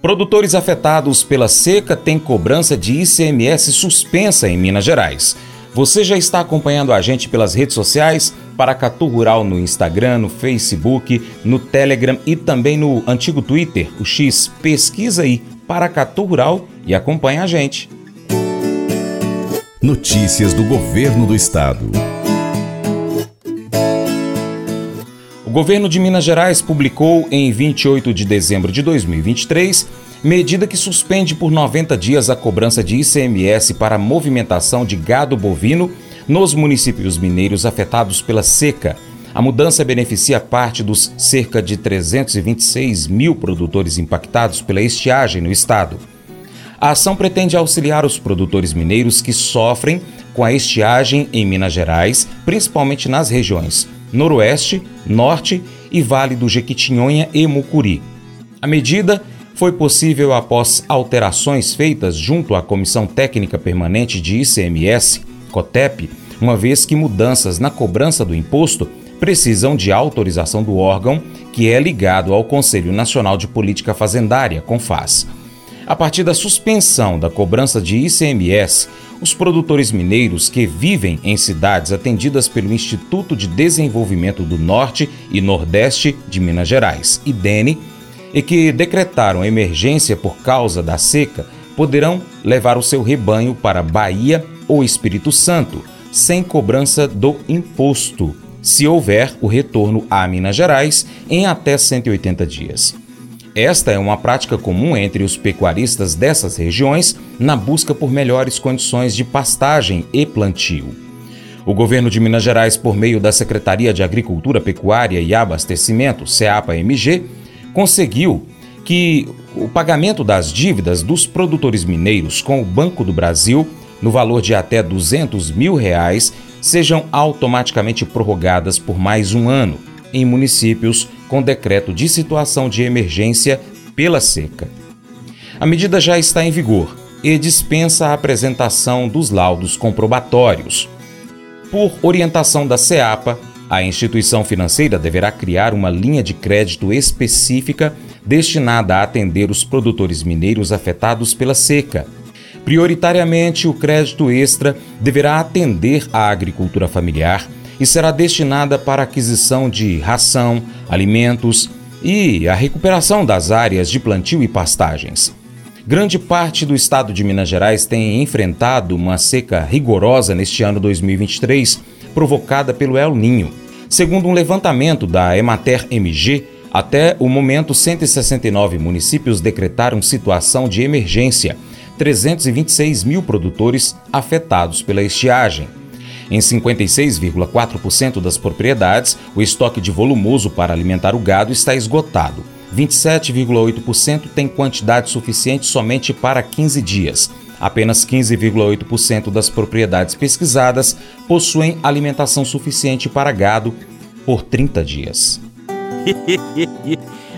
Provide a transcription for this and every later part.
Produtores afetados pela seca têm cobrança de ICMS suspensa em Minas Gerais. Você já está acompanhando a gente pelas redes sociais? Paracatu Rural no Instagram, no Facebook, no Telegram e também no antigo Twitter, o X. Pesquisa aí Paracatu Rural e acompanha a gente. Notícias do Governo do Estado. Governo de Minas Gerais publicou em 28 de dezembro de 2023 medida que suspende por 90 dias a cobrança de ICMS para a movimentação de gado bovino nos municípios mineiros afetados pela seca. A mudança beneficia parte dos cerca de 326 mil produtores impactados pela estiagem no estado. A ação pretende auxiliar os produtores mineiros que sofrem com a estiagem em Minas Gerais, principalmente nas regiões Noroeste, Norte e Vale do Jequitinhonha e Mucuri. A medida foi possível após alterações feitas junto à Comissão Técnica Permanente de ICMS, COTEP, uma vez que mudanças na cobrança do imposto precisam de autorização do órgão que é ligado ao Conselho Nacional de Política Fazendária, CONFAS. A partir da suspensão da cobrança de ICMS, os produtores mineiros que vivem em cidades atendidas pelo Instituto de Desenvolvimento do Norte e Nordeste de Minas Gerais, IDENE, e que decretaram emergência por causa da seca, poderão levar o seu rebanho para Bahia ou Espírito Santo, sem cobrança do imposto, se houver o retorno a Minas Gerais em até 180 dias. Esta é uma prática comum entre os pecuaristas dessas regiões na busca por melhores condições de pastagem e plantio. O governo de Minas Gerais, por meio da Secretaria de Agricultura, Pecuária e Abastecimento, CEAPA-MG, conseguiu que o pagamento das dívidas dos produtores mineiros com o Banco do Brasil, no valor de até 200 mil reais, sejam automaticamente prorrogadas por mais um ano em municípios com decreto de situação de emergência pela seca. A medida já está em vigor e dispensa a apresentação dos laudos comprobatórios. Por orientação da CEAPA, a instituição financeira deverá criar uma linha de crédito específica destinada a atender os produtores mineiros afetados pela seca. Prioritariamente, o crédito extra deverá atender à agricultura familiar e será destinada para aquisição de ração, alimentos e a recuperação das áreas de plantio e pastagens. Grande parte do estado de Minas Gerais tem enfrentado uma seca rigorosa neste ano 2023, provocada pelo El Ninho. Segundo um levantamento da Emater MG, até o momento 169 municípios decretaram situação de emergência, 326 mil produtores afetados pela estiagem. Em 56,4% das propriedades, o estoque de volumoso para alimentar o gado está esgotado. 27,8% tem quantidade suficiente somente para 15 dias. Apenas 15,8% das propriedades pesquisadas possuem alimentação suficiente para gado por 30 dias.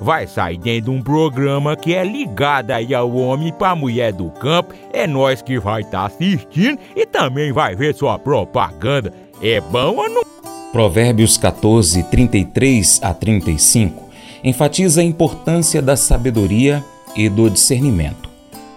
vai sair dentro de um programa que é ligado aí ao homem para mulher do campo. É nós que vai estar tá assistindo e também vai ver sua propaganda. É bom ou não? Provérbios 14, 33 a 35 enfatiza a importância da sabedoria e do discernimento.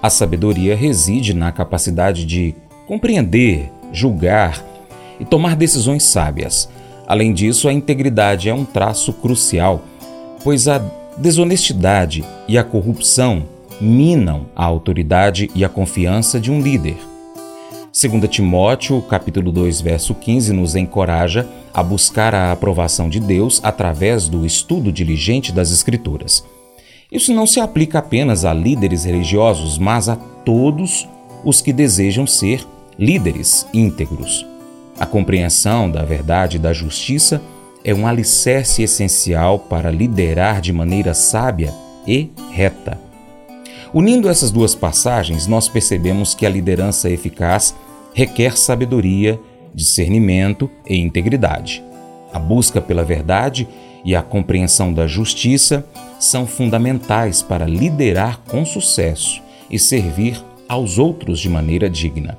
A sabedoria reside na capacidade de compreender, julgar e tomar decisões sábias. Além disso, a integridade é um traço crucial, pois a desonestidade e a corrupção minam a autoridade e a confiança de um líder. Segundo Timóteo, capítulo 2, verso 15, nos encoraja a buscar a aprovação de Deus através do estudo diligente das Escrituras. Isso não se aplica apenas a líderes religiosos, mas a todos os que desejam ser líderes íntegros. A compreensão da verdade e da justiça é um alicerce essencial para liderar de maneira sábia e reta. Unindo essas duas passagens, nós percebemos que a liderança eficaz requer sabedoria, discernimento e integridade. A busca pela verdade e a compreensão da justiça são fundamentais para liderar com sucesso e servir aos outros de maneira digna.